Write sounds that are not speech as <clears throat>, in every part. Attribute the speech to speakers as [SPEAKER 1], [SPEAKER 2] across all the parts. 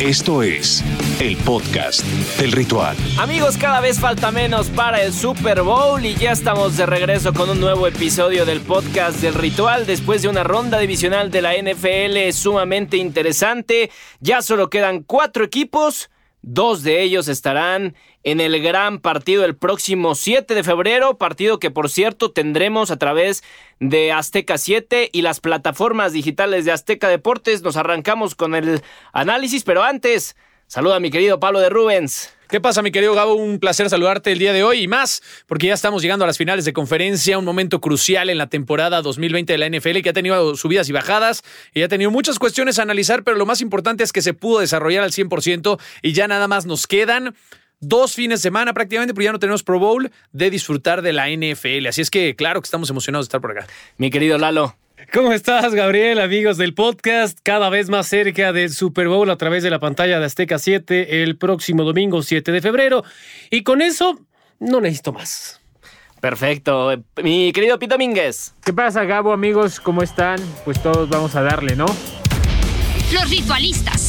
[SPEAKER 1] Esto es el podcast del ritual.
[SPEAKER 2] Amigos, cada vez falta menos para el Super Bowl y ya estamos de regreso con un nuevo episodio del podcast del ritual después de una ronda divisional de la NFL sumamente interesante. Ya solo quedan cuatro equipos. Dos de ellos estarán en el gran partido el próximo 7 de febrero, partido que por cierto tendremos a través de Azteca 7 y las plataformas digitales de Azteca Deportes. Nos arrancamos con el análisis, pero antes, saluda a mi querido Pablo de Rubens.
[SPEAKER 3] ¿Qué pasa, mi querido Gabo? Un placer saludarte el día de hoy y más, porque ya estamos llegando a las finales de conferencia, un momento crucial en la temporada 2020 de la NFL que ha tenido subidas y bajadas y ha tenido muchas cuestiones a analizar, pero lo más importante es que se pudo desarrollar al 100% y ya nada más nos quedan dos fines de semana prácticamente, pero ya no tenemos Pro Bowl de disfrutar de la NFL. Así es que, claro que estamos emocionados de estar por acá.
[SPEAKER 2] Mi querido Lalo.
[SPEAKER 4] ¿Cómo estás, Gabriel? Amigos del podcast, cada vez más cerca del Super Bowl a través de la pantalla de Azteca 7 el próximo domingo 7 de febrero. Y con eso, no necesito más.
[SPEAKER 2] Perfecto. Mi querido Pito Mínguez.
[SPEAKER 5] ¿Qué pasa, Gabo, amigos? ¿Cómo están? Pues todos vamos a darle, ¿no?
[SPEAKER 6] Los ritualistas.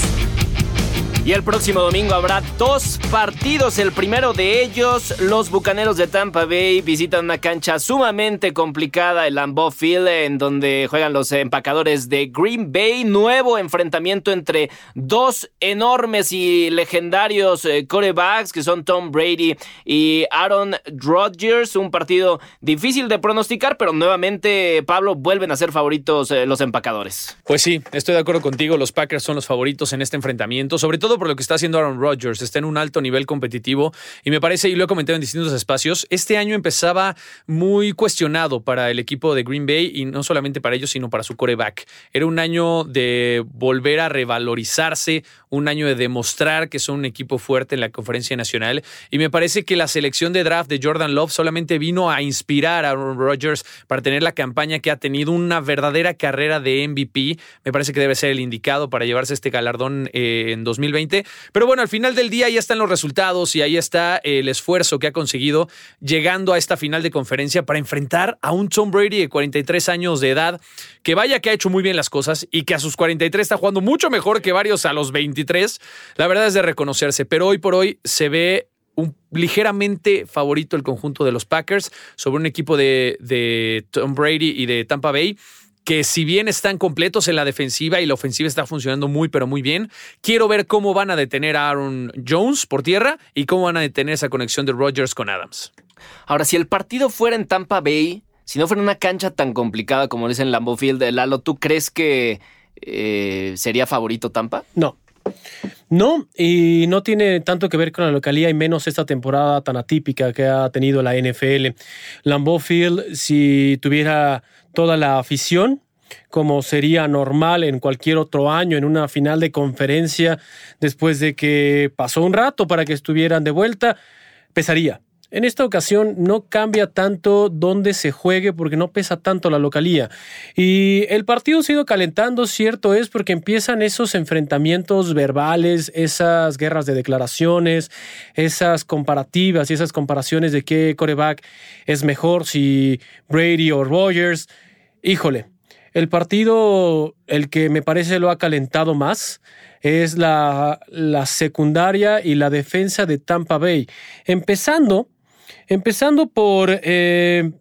[SPEAKER 2] Y el próximo domingo habrá dos partidos. El primero de ellos, los Bucaneros de Tampa Bay visitan una cancha sumamente complicada, el Lambeau Field, en donde juegan los empacadores de Green Bay. Nuevo enfrentamiento entre dos enormes y legendarios eh, corebacks que son Tom Brady y Aaron Rodgers. Un partido difícil de pronosticar, pero nuevamente, Pablo, vuelven a ser favoritos eh, los empacadores.
[SPEAKER 3] Pues sí, estoy de acuerdo contigo. Los Packers son los favoritos en este enfrentamiento, sobre todo por lo que está haciendo Aaron Rodgers. Está en un alto nivel competitivo y me parece, y lo he comentado en distintos espacios, este año empezaba muy cuestionado para el equipo de Green Bay y no solamente para ellos, sino para su coreback. Era un año de volver a revalorizarse, un año de demostrar que son un equipo fuerte en la conferencia nacional y me parece que la selección de draft de Jordan Love solamente vino a inspirar a Aaron Rodgers para tener la campaña que ha tenido una verdadera carrera de MVP. Me parece que debe ser el indicado para llevarse este galardón eh, en 2020 pero bueno, al final del día ya están los resultados y ahí está el esfuerzo que ha conseguido llegando a esta final de conferencia para enfrentar a un Tom Brady de 43 años de edad, que vaya que ha hecho muy bien las cosas y que a sus 43 está jugando mucho mejor que varios a los 23. La verdad es de reconocerse, pero hoy por hoy se ve un ligeramente favorito el conjunto de los Packers sobre un equipo de, de Tom Brady y de Tampa Bay que si bien están completos en la defensiva y la ofensiva está funcionando muy pero muy bien, quiero ver cómo van a detener a Aaron Jones por tierra y cómo van a detener esa conexión de Rodgers con Adams.
[SPEAKER 2] Ahora, si el partido fuera en Tampa Bay, si no fuera una cancha tan complicada como es en Lambeau Field de Lalo, ¿tú crees que eh, sería favorito Tampa?
[SPEAKER 4] No. No, y no tiene tanto que ver con la localidad y menos esta temporada tan atípica que ha tenido la NFL. Lambeau Field, si tuviera toda la afición, como sería normal en cualquier otro año, en una final de conferencia, después de que pasó un rato para que estuvieran de vuelta, pesaría. En esta ocasión no cambia tanto dónde se juegue porque no pesa tanto la localía. Y el partido se ha ido calentando, cierto es, porque empiezan esos enfrentamientos verbales, esas guerras de declaraciones, esas comparativas y esas comparaciones de qué coreback es mejor, si Brady o Rogers. Híjole, el partido, el que me parece lo ha calentado más, es la, la secundaria y la defensa de Tampa Bay. Empezando, empezando por eh,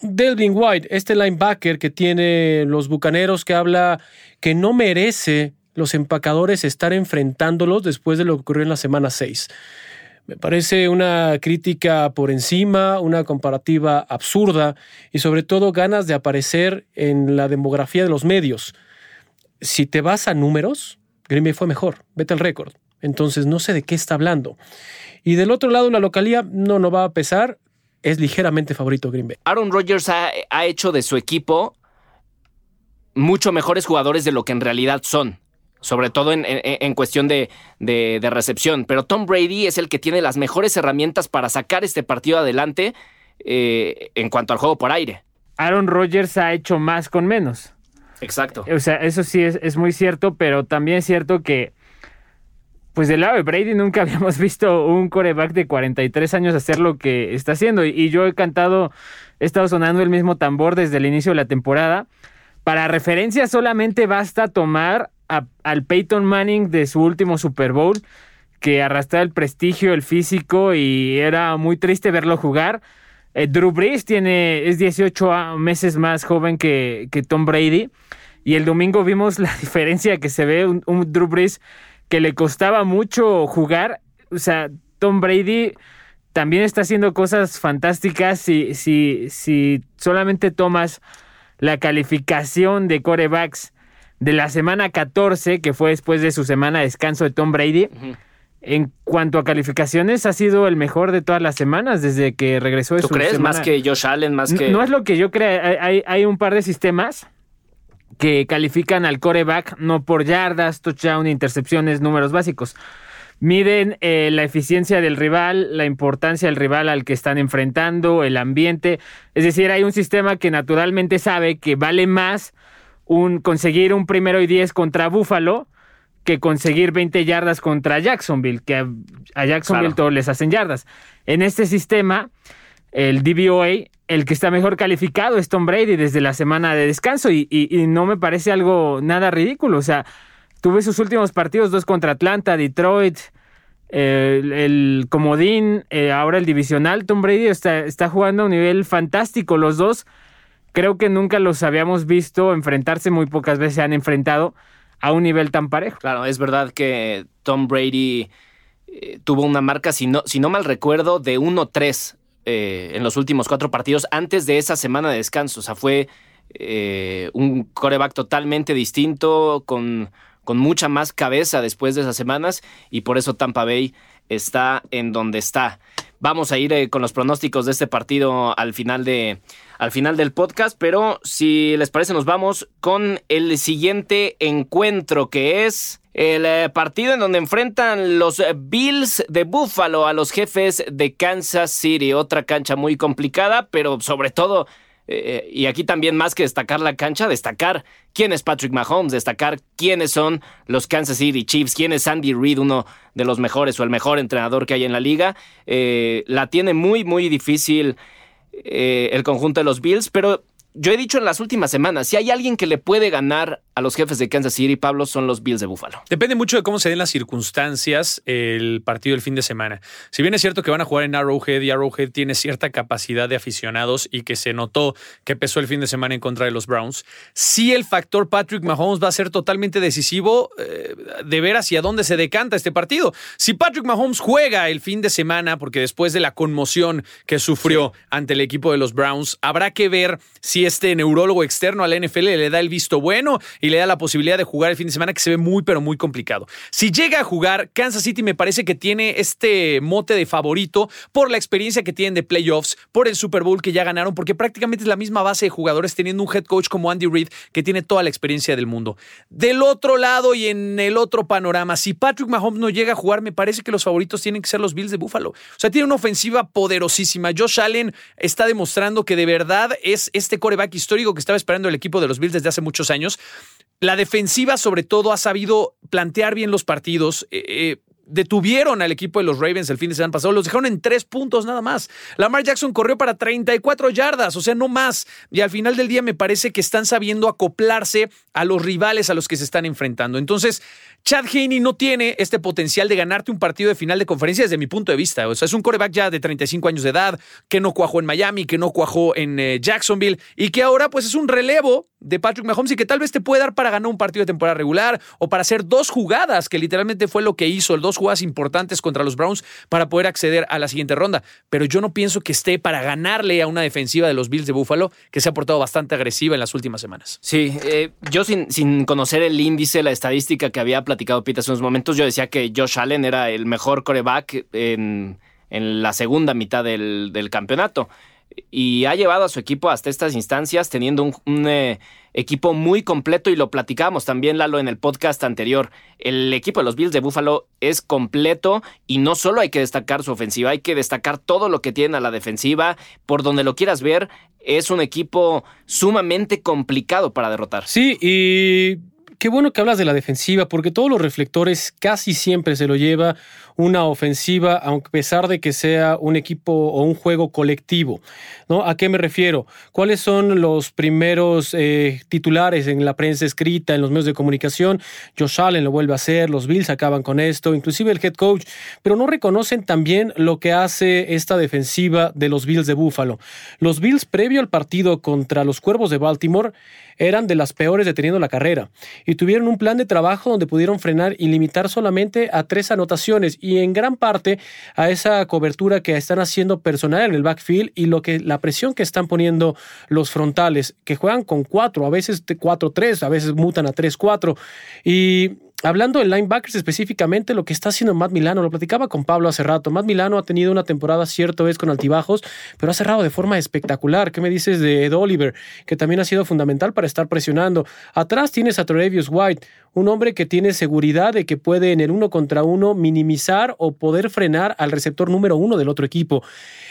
[SPEAKER 4] Delvin White, este linebacker que tiene los Bucaneros, que habla que no merece los empacadores estar enfrentándolos después de lo que ocurrió en la semana 6. Me parece una crítica por encima, una comparativa absurda y sobre todo ganas de aparecer en la demografía de los medios. Si te vas a números, Green fue mejor, vete al récord. Entonces no sé de qué está hablando. Y del otro lado, la localía no, no va a pesar, es ligeramente favorito Green Bay.
[SPEAKER 2] Aaron Rodgers ha, ha hecho de su equipo mucho mejores jugadores de lo que en realidad son sobre todo en, cuestión de, recepción. Pero Tom Brady es el que tiene las mejores herramientas para sacar este partido adelante eh, en cuanto al juego por aire.
[SPEAKER 5] Aaron Rodgers ha hecho más con menos.
[SPEAKER 2] Exacto.
[SPEAKER 5] O sea, eso sí es, es muy cierto, pero también es cierto que, pues del lado de Brady nunca <laughs> habíamos visto un coreback de 43 años hacer lo que está haciendo. Y yo he cantado, he estado sonando el mismo tambor desde el inicio de la temporada. Para referencia solamente basta tomar al Peyton Manning de su último Super Bowl, que arrastraba el prestigio, el físico y era muy triste verlo jugar. Eh, Drew Brees tiene, es 18 meses más joven que, que, Tom Brady. Y el domingo vimos la <laughs> diferencia que se ve un, un Drew Brees que le costaba mucho jugar. O sea, Tom Brady también está haciendo cosas fantásticas si, si, si solamente tomas la calificación de corebacks de la semana 14, que fue después de su semana de descanso de Tom Brady. En cuanto a calificaciones, ha sido el mejor de todas las semanas desde que regresó de
[SPEAKER 2] ¿Tú
[SPEAKER 5] su
[SPEAKER 2] crees?
[SPEAKER 5] semana.
[SPEAKER 2] Más que Josh Allen, más que.
[SPEAKER 5] No es lo que yo creo. Hay, hay un par de sistemas que califican al coreback no por yardas, touchdown, intercepciones, números básicos. Miden eh, la eficiencia del rival, la importancia del rival al que están enfrentando, el ambiente. Es decir, hay un sistema que naturalmente sabe que vale más un, conseguir un primero y diez contra Buffalo que conseguir 20 yardas contra Jacksonville, que a, a Jacksonville
[SPEAKER 2] Claro.
[SPEAKER 5] todos les hacen yardas. En este sistema, el DVOA, el que está mejor calificado es Tom Brady desde la semana de descanso y, no me parece algo nada ridículo. O sea, tuve sus últimos partidos, dos contra Atlanta, Detroit, el, el comodín, eh, ahora el divisional. Tom Brady está, está jugando a un nivel fantástico. Los dos creo que nunca los habíamos visto enfrentarse, muy pocas veces se han enfrentado a un nivel tan parejo.
[SPEAKER 2] Claro, es verdad que Tom Brady eh, tuvo una marca, si no, si no mal recuerdo, de 1-3 eh, en los últimos cuatro partidos antes de esa semana de descanso. O sea, fue eh, un coreback totalmente distinto, con, con mucha más cabeza después de esas semanas, y por eso Tampa Bay está en donde está. Vamos a ir eh, con los pronósticos de este partido al final, de, al final del podcast, pero si les parece nos vamos con el siguiente encuentro que es el eh, partido en donde enfrentan los eh, Bills de Buffalo a los jefes de Kansas City. Otra cancha muy complicada, pero sobre todo, eh, y aquí también más que destacar la cancha, destacar quién es Patrick Mahomes, destacar quiénes son los Kansas City Chiefs, quién es Andy Reid, uno de los mejores o el mejor entrenador que hay en la liga. La tiene muy, muy difícil el conjunto de los Bills, pero yo he dicho en las últimas semanas, si hay alguien que le puede ganar a los jefes de Kansas City, Pablo, son los Bills de Buffalo.
[SPEAKER 3] Depende mucho de cómo se den las circunstancias el partido del fin de semana. Si bien es cierto que van a jugar en Arrowhead y Arrowhead tiene cierta capacidad de aficionados y que se notó que pesó el fin de semana en contra de los Browns, sí el factor Patrick Mahomes va a ser totalmente decisivo eh, de ver hacia dónde se decanta este partido. Si Patrick Mahomes juega el fin de semana, porque después de la conmoción que sufrió ante el equipo de los Browns, habrá que ver si este neurólogo externo a la NFL le da el visto bueno y le da la posibilidad de jugar el fin de semana que se ve muy pero muy complicado. Si llega a jugar, Kansas City me parece que tiene este mote de favorito por la experiencia que tienen de playoffs, por el Super Bowl que ya ganaron, porque prácticamente es la misma base de jugadores teniendo un head coach como Andy Reid que tiene toda la experiencia del mundo. Del otro lado y en el otro panorama, si Patrick Mahomes no llega a jugar, me parece que los favoritos tienen que ser los Bills de Buffalo. O sea, tiene una ofensiva poderosísima. Josh Allen está demostrando que de verdad es este coreback histórico que estaba esperando el equipo de los Bills desde hace muchos años. La defensiva, sobre todo, ha sabido plantear bien los partidos. Eh, eh, detuvieron al equipo de los Ravens el fin de semana pasado, los dejaron en tres puntos nada más. Lamar Jackson corrió para 34 yardas, o sea, no más. Y al final del día me parece que están sabiendo acoplarse a los rivales a los que se están enfrentando. Entonces, Chad Haney no tiene este potencial de ganarte un partido de final de conferencia desde mi punto de vista. O sea, es un coreback ya de 35 años de edad, que no cuajó en Miami, que no cuajó en eh, Jacksonville y que ahora pues es un relevo de Patrick Mahomes y que tal vez te puede dar para ganar un partido de temporada regular o para hacer dos jugadas, que literalmente fue lo que hizo, dos jugadas importantes contra los Browns para poder acceder a la siguiente ronda. Pero yo no pienso que esté para ganarle a una defensiva de los Bills de Buffalo que se ha portado bastante agresiva en las últimas semanas.
[SPEAKER 2] Sí, eh, yo sin, sin conocer el índice, la estadística que había platicado Pete hace unos momentos, yo decía que Josh Allen era el mejor coreback en, en la segunda mitad del, del campeonato. Y ha llevado a su equipo hasta estas instancias teniendo un, eh, equipo muy completo y lo platicábamos también, Lalo, en el podcast anterior. El equipo de los Bills de Buffalo es completo y no solo hay que destacar su ofensiva, hay que destacar todo lo que tienen a la defensiva. Por donde lo quieras ver, es un equipo sumamente complicado para derrotar.
[SPEAKER 4] Sí, y Qué bueno que hablas de la defensiva, porque todos los reflectores casi siempre se lo lleva una ofensiva, aunque a pesar de que sea un equipo o un juego colectivo. ¿no? ¿A qué me refiero? ¿Cuáles son los primeros eh, titulares en la prensa escrita, en los medios de comunicación? Josh Allen lo vuelve a hacer, los Bills acaban con esto, inclusive el head coach, pero no reconocen también lo que hace esta defensiva de los Bills de Buffalo. Los Bills, previo al partido contra los Cuervos de Baltimore, eran de las peores deteniendo la carrera y tuvieron un plan de trabajo donde pudieron frenar y limitar solamente a tres anotaciones y en gran parte a esa cobertura que están haciendo personal en el backfield y lo que la presión que están poniendo los frontales que juegan con cuatro, a veces cuatro tres, a veces mutan a tres cuatro y Hablando de linebackers específicamente, lo que está haciendo Matt Milano, lo platicaba con Pablo hace rato. Matt Milano ha tenido una temporada cierto vez con altibajos, pero ha cerrado de forma espectacular. ¿Qué me dices de Ed Oliver? Que también ha sido fundamental para estar presionando. Atrás tienes a Trevius White, un hombre que tiene seguridad de que puede en el uno contra uno minimizar o poder frenar al receptor número uno del otro equipo.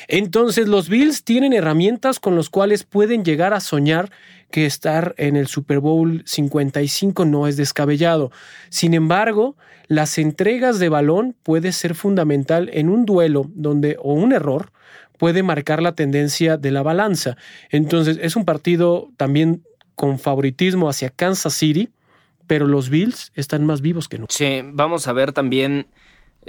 [SPEAKER 4] Entonces, los Bills tienen herramientas con las cuales pueden llegar a soñar que estar en el Super Bowl 55 no es descabellado. Sin embargo, las entregas de balón puede ser fundamental en un duelo donde o un error puede marcar la tendencia de la balanza. Entonces, es un partido también con favoritismo hacia Kansas City, pero los Bills están más vivos que nunca.
[SPEAKER 2] Sí, vamos a ver también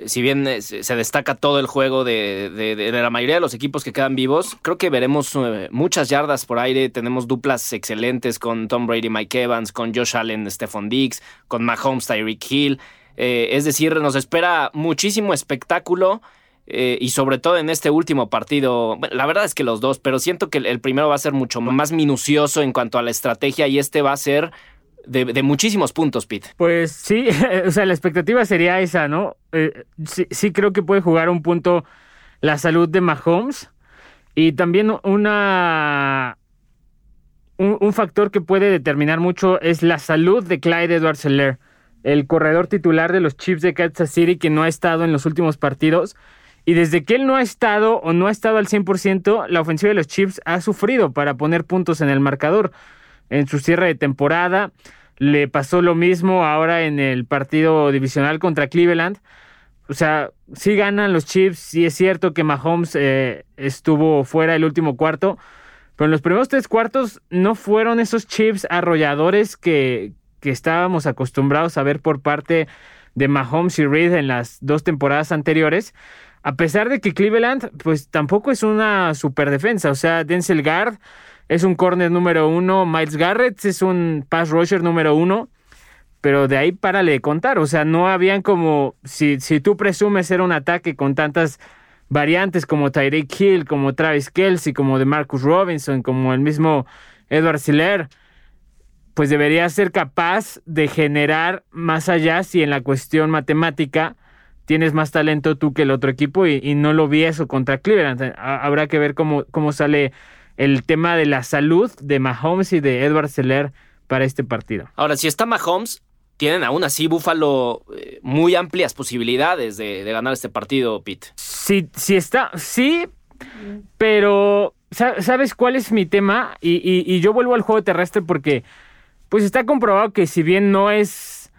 [SPEAKER 2] si bien eh, se destaca todo el juego de, la mayoría de los equipos que quedan vivos, creo que veremos eh, muchas yardas por aire. Tenemos duplas excelentes con Tom Brady, Mike Evans, con Josh Allen, Stephon Diggs, con Mahomes, Tyreek Hill. es decir, nos espera muchísimo espectáculo. y sobre todo en este último partido, la verdad es que los dos, pero siento que el primero va a ser mucho más minucioso en cuanto a la estrategia y este va a ser de, muchísimos puntos, Pete.
[SPEAKER 5] Pues sí, <laughs> o sea, la expectativa sería esa, ¿no? Eh, sí, creo que puede jugar un punto la salud de Mahomes y también una... Un, factor que puede determinar mucho es la salud de Clyde Edwards Seller, el corredor titular de los Chiefs de Kansas City que no ha estado en los últimos partidos. Y desde que él no ha estado o no ha estado al 100%, la ofensiva de los Chiefs ha sufrido para poner puntos en el marcador en su cierre de temporada. Le pasó lo mismo ahora en el partido divisional contra Cleveland. O sea, sí ganan los Chiefs, sí es cierto que Mahomes eh, estuvo fuera el último cuarto, pero en los primeros tres cuartos no fueron esos Chiefs arrolladores que, que estábamos acostumbrados a ver por parte de Mahomes y Reed en las dos temporadas anteriores. A pesar de que Cleveland, pues tampoco es una super defensa. O sea, Denzel Gard es un corner número uno. Miles Garrett es un pass rusher número uno. Pero de ahí párale de contar. O sea, no habían como. Si, si tú presumes ser un ataque con tantas variantes como Tyreek Hill, como Travis Kelsey, como de Marcus Robinson, como el mismo Edward Siller, pues debería ser capaz de generar más allá si en la cuestión matemática tienes más talento tú que el otro equipo y, no lo vi eso contra Cleveland. Habrá que ver cómo, cómo sale el tema de la salud de Mahomes y de Edward Seller para este partido.
[SPEAKER 2] Ahora, si está Mahomes, tienen aún así Buffalo eh, muy amplias posibilidades de, ganar este partido, Pete.
[SPEAKER 5] Sí, sí está, sí, pero ¿sabes cuál es mi tema? Y, yo vuelvo al juego terrestre porque pues está comprobado que si bien no es,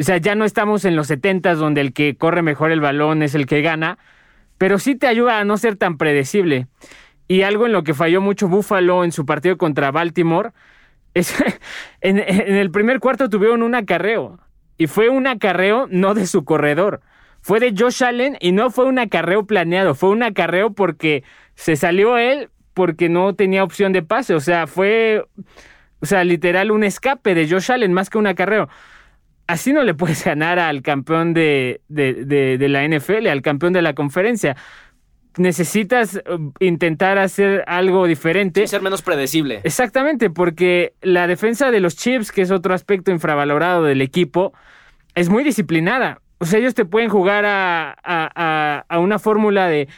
[SPEAKER 5] o sea, ya no estamos en los 70 donde el que corre mejor el balón es el que gana, pero sí te ayuda a no ser tan predecible. Y algo en lo que falló mucho Buffalo en su partido contra Baltimore es <laughs> en, el primer cuarto tuvieron un acarreo. Y fue un acarreo no de su corredor. Fue de Josh Allen y no fue un acarreo planeado. Fue un acarreo porque se salió él porque no tenía opción de pase. O sea, fue, o sea, literal un escape de Josh Allen más que un acarreo. Así no le puedes ganar al campeón de, de la NFL, al campeón de la conferencia necesitas um, intentar hacer algo diferente.
[SPEAKER 2] ser menos predecible.
[SPEAKER 5] Exactamente, porque la defensa de los Chips, que es otro aspecto infravalorado del equipo, es muy disciplinada. O sea, ellos te pueden jugar a, a, a una fórmula de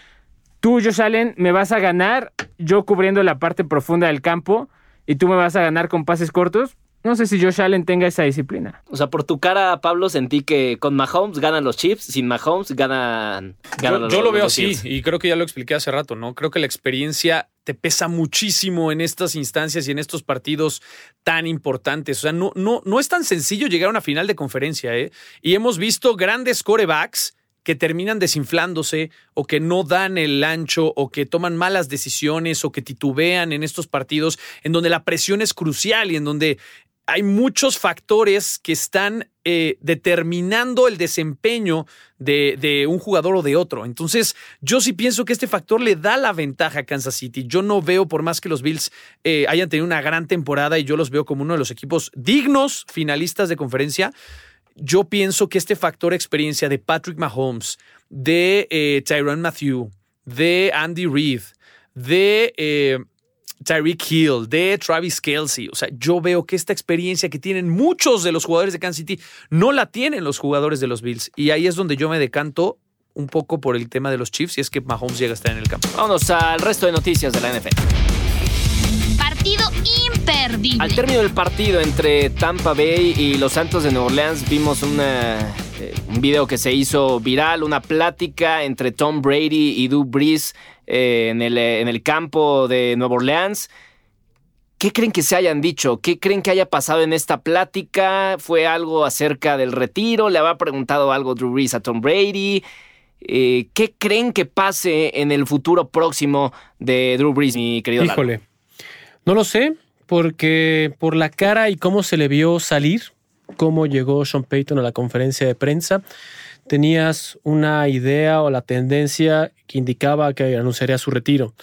[SPEAKER 5] tú, Josh Allen, me vas a ganar yo cubriendo la parte profunda del campo y tú me vas a ganar con pases cortos. No sé si Josh Allen tenga esa disciplina.
[SPEAKER 2] O sea, por tu cara, Pablo, sentí que con Mahomes ganan los Chiefs, sin Mahomes ganan, ganan
[SPEAKER 3] Yo,
[SPEAKER 2] los
[SPEAKER 3] yo lo veo
[SPEAKER 2] los
[SPEAKER 3] así
[SPEAKER 2] Chiefs.
[SPEAKER 3] y creo que ya lo expliqué hace rato, ¿no? Creo que la experiencia te pesa muchísimo en estas instancias y en estos partidos tan importantes. O sea, no, no, no es tan sencillo llegar a una final de conferencia, ¿eh? Y hemos visto grandes corebacks que terminan desinflándose o que no dan el ancho o que toman malas decisiones o que titubean en estos partidos en donde la presión es crucial y en donde hay muchos factores que están eh, determinando el desempeño de, un jugador o de otro. Entonces, yo sí pienso que este factor le da la ventaja a Kansas City. Yo no veo, por más que los Bills eh, hayan tenido una gran temporada y yo los veo como uno de los equipos dignos finalistas de conferencia, yo pienso que este factor experiencia de Patrick Mahomes, de eh, Tyron Matthew, de Andy Reid, de eh, Tyreek Hill, de Travis Kelsey. O sea, yo veo que esta experiencia que tienen muchos de los jugadores de Kansas City no la tienen los jugadores de los Bills. Y ahí es donde yo me decanto un poco por el tema de los Chiefs y es que Mahomes llega a estar en el campo.
[SPEAKER 2] Vámonos al resto de noticias de la NFL.
[SPEAKER 6] Partido imperdible.
[SPEAKER 2] Al término del partido entre Tampa Bay y los Santos de Nueva Orleans vimos una, eh, un video que se hizo viral, una plática entre Tom Brady y Drew Brees eh, en, el, en el campo de Nueva Orleans. ¿Qué creen que se hayan dicho? ¿Qué creen que haya pasado en esta plática? ¿Fue algo acerca del retiro? ¿Le había preguntado algo Drew Brees a Tom Brady? Eh, ¿Qué creen que pase en el futuro próximo de Drew Brees, mi querido?
[SPEAKER 4] Híjole, no lo sé, porque por la cara y cómo se le vio salir, cómo llegó Sean Payton a la conferencia de prensa, tenías una idea o la tendencia que indicaba que anunciaría su retiro.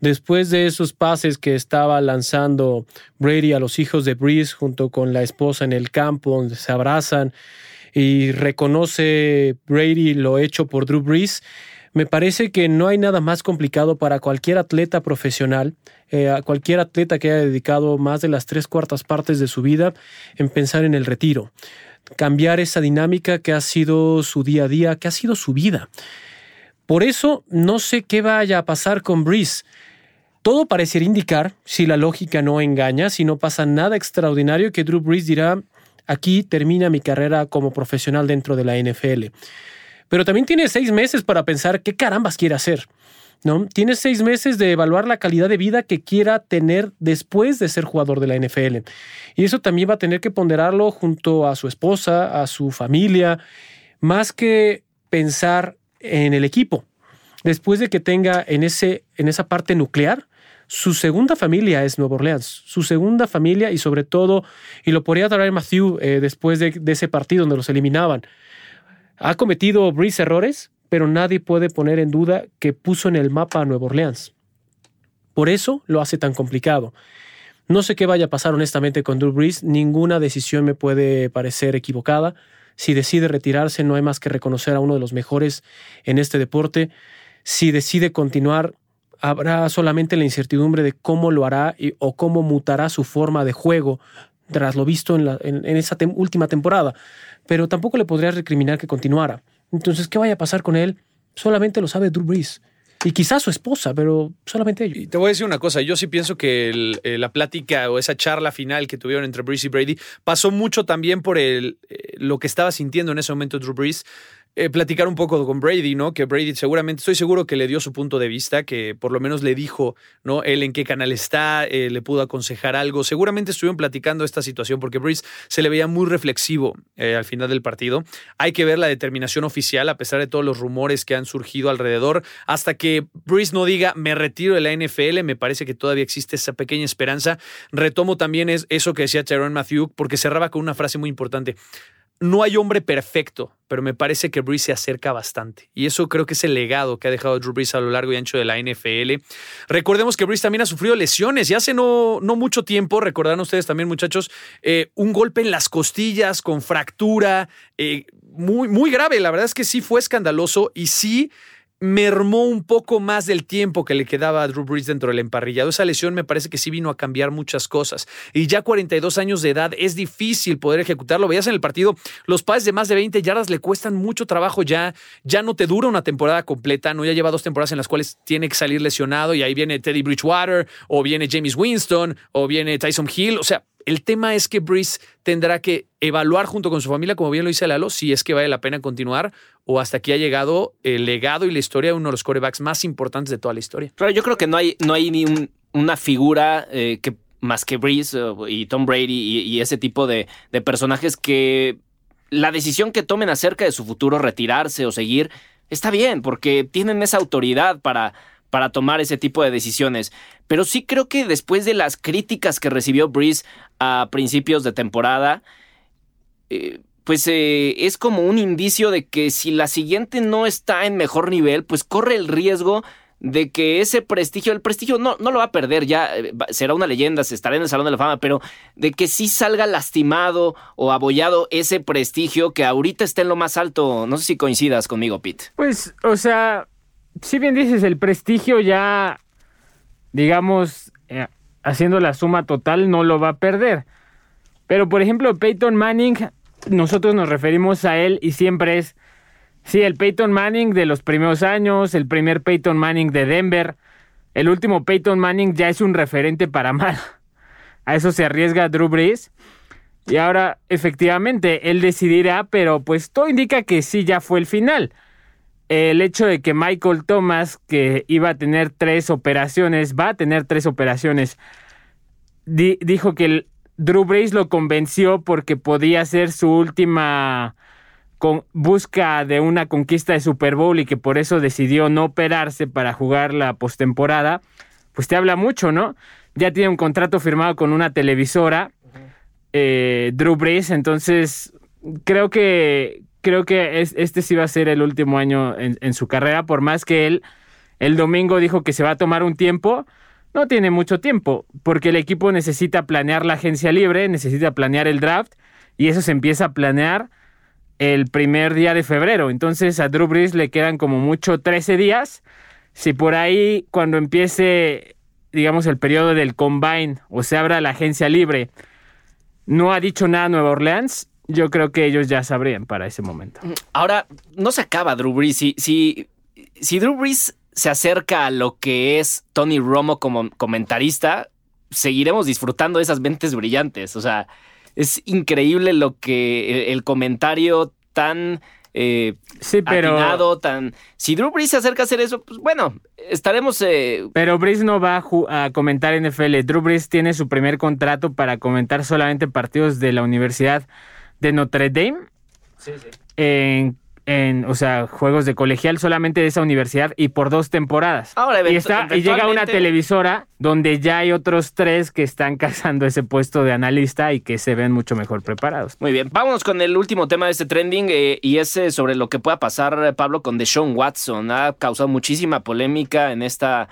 [SPEAKER 4] Después de esos pases que estaba lanzando Brady a los hijos de Breeze junto con la esposa en el campo donde se abrazan y reconoce Brady lo hecho por Drew Brees, me parece que no hay nada más complicado para cualquier atleta profesional, eh, a cualquier atleta que haya dedicado más de las tres cuartas partes de su vida en pensar en el retiro. Cambiar esa dinámica que ha sido su día a día, que ha sido su vida. Por eso no sé qué vaya a pasar con Breeze. Todo parecería indicar, si la lógica no engaña, si no pasa nada extraordinario, que Drew Brees dirá, aquí termina mi carrera como profesional dentro de la NFL pero también tiene seis meses para pensar qué carambas quiere hacer. ¿no? Tiene seis meses de evaluar la calidad de vida que quiera tener después de ser jugador de la NFL. Y eso también va a tener que ponderarlo junto a su esposa, a su familia, más que pensar en el equipo. Después de que tenga en, ese, en esa parte nuclear, su segunda familia es Nueva Orleans, su segunda familia y sobre todo, y lo podría traer Matthew eh, después de, de ese partido donde los eliminaban, ha cometido Breeze errores, pero nadie puede poner en duda que puso en el mapa a Nueva Orleans. Por eso lo hace tan complicado. No sé qué vaya a pasar honestamente con Drew Brees, ninguna decisión me puede parecer equivocada. Si decide retirarse, no hay más que reconocer a uno de los mejores en este deporte. Si decide continuar, habrá solamente la incertidumbre de cómo lo hará y, o cómo mutará su forma de juego tras lo visto en, la, en, esa última temporada. Pero tampoco le podría recriminar que continuara. Entonces, ¿qué vaya a pasar con él? Solamente lo sabe Drew Brees. Y quizás su esposa, pero solamente ellos.
[SPEAKER 3] Y te voy a decir una cosa, yo sí pienso que eh, la plática o esa charla final que tuvieron entre Brees y Brady pasó mucho también por el, eh, lo que estaba sintiendo en ese momento Drew Brees. Eh, platicar un poco con Brady, ¿no? Que Brady seguramente, estoy seguro que le dio su punto de vista, que por lo menos le dijo, ¿no? Él en qué canal está, eh, le pudo aconsejar algo. Seguramente estuvieron platicando esta situación porque Breeze se le veía muy reflexivo eh, al final del partido. Hay que ver la determinación oficial, a pesar de todos los rumores que han surgido alrededor. Hasta que Breeze no diga, me retiro de la NFL, me parece que todavía existe esa pequeña esperanza. Retomo también es eso que decía Tyron Matthew, porque cerraba con una frase muy importante no hay hombre perfecto, pero me parece que Brees se acerca bastante. Y eso creo que es el legado que ha dejado Drew Brees a lo largo y ancho de la NFL. Recordemos que Brees también ha sufrido lesiones y hace no, no mucho tiempo, recordarán ustedes también, muchachos, eh, un golpe en las costillas con fractura, eh, muy, muy grave. La verdad es que sí fue escandaloso y sí mermó un poco más del tiempo que le quedaba a Drew Brees dentro del emparrillado. Esa lesión me parece que sí vino a cambiar muchas cosas. Y ya 42 años de edad es difícil poder ejecutarlo. Veías en el partido, los pases de más de 20 yardas le cuestan mucho trabajo ya. Ya no te dura una temporada completa, no ya lleva dos temporadas en las cuales tiene que salir lesionado y ahí viene Teddy Bridgewater o viene James Winston o viene Tyson Hill. O sea, El tema es que Breeze tendrá que evaluar junto con su familia, como bien lo dice Lalo, si es que vale la pena continuar o hasta aquí ha llegado el legado y la historia de uno de los corebacks más importantes de toda la historia.
[SPEAKER 2] Pero yo creo que no hay, no hay ni un- una figura eh, que más que Breeze eh, y Tom Brady y, y ese tipo de, de personajes que la decisión que tomen acerca de su futuro, retirarse o seguir, está bien, porque tienen esa autoridad para, para tomar ese tipo de decisiones. Pero sí creo que después de las críticas que recibió Breeze a principios de temporada, eh, pues eh, es como un indicio de que si la siguiente no está en mejor nivel, pues corre el riesgo de que ese prestigio, el prestigio no, no lo va a perder, ya eh, será una leyenda, se estará en el Salón de la Fama, pero de que sí salga lastimado o abollado ese prestigio que ahorita está en lo más alto. No sé si coincidas conmigo, Pete.
[SPEAKER 5] Pues, o sea, si bien dices, el prestigio ya, digamos, eh, haciendo la suma total, no lo va a perder. Pero, por ejemplo, Peyton Manning, nosotros nos referimos a él y siempre es, sí, el Peyton Manning de los primeros años, el primer Peyton Manning de Denver, el último Peyton Manning ya es un referente para <laughs> mal. A eso se arriesga Drew Brees. Y ahora, efectivamente, él decidirá, pero pues todo indica que sí, ya fue el final el hecho de que Michael Thomas, que iba a tener tres operaciones, va a tener tres operaciones, di- dijo que el Drew Brees lo convenció porque podía ser su última con- busca de una conquista de Super Bowl y que por eso decidió no operarse para jugar la postemporada, pues te habla mucho, ¿no? Ya tiene un contrato firmado con una televisora, eh, Drew Brees, entonces creo que creo que es- este sí va a ser el último año en, en su carrera, por más que él el domingo dijo que se va a tomar un tiempo. No tiene mucho tiempo, porque el equipo necesita planear la agencia libre, necesita planear el draft, y eso se empieza a planear el primer día de febrero. Entonces a Drew Brees le quedan como mucho 13 días. Si por ahí, cuando empiece, digamos, el periodo del combine o se abra la agencia libre, no ha dicho nada Nueva Orleans, yo creo que ellos ya sabrían para ese momento.
[SPEAKER 2] Ahora, no se acaba Drew Brees. Si, si, si Drew Brees se acerca a lo que es Tony Romo como comentarista, seguiremos disfrutando de esas mentes brillantes. O sea, es increíble lo que el, el comentario tan eh,
[SPEAKER 5] Sí, pero,
[SPEAKER 2] atinado, tan... Si Drew Brees se acerca a hacer eso, pues bueno, estaremos... eh,
[SPEAKER 5] pero Brees no va a, a comentar NFL. Drew Brees tiene su primer contrato para comentar solamente partidos de la Universidad de Notre Dame. En, en, o sea, juegos de colegial solamente de esa universidad y por dos temporadas.
[SPEAKER 2] Ahora,
[SPEAKER 5] y, está, y llega una televisora donde ya hay otros tres que están <laughs> cazando ese puesto de analista y que se ven mucho mejor preparados.
[SPEAKER 2] Muy bien, vámonos con el último tema de este trending eh, y es eh, sobre lo que pueda pasar, Pablo, con Deshaun Watson. Ha causado muchísima polémica en esta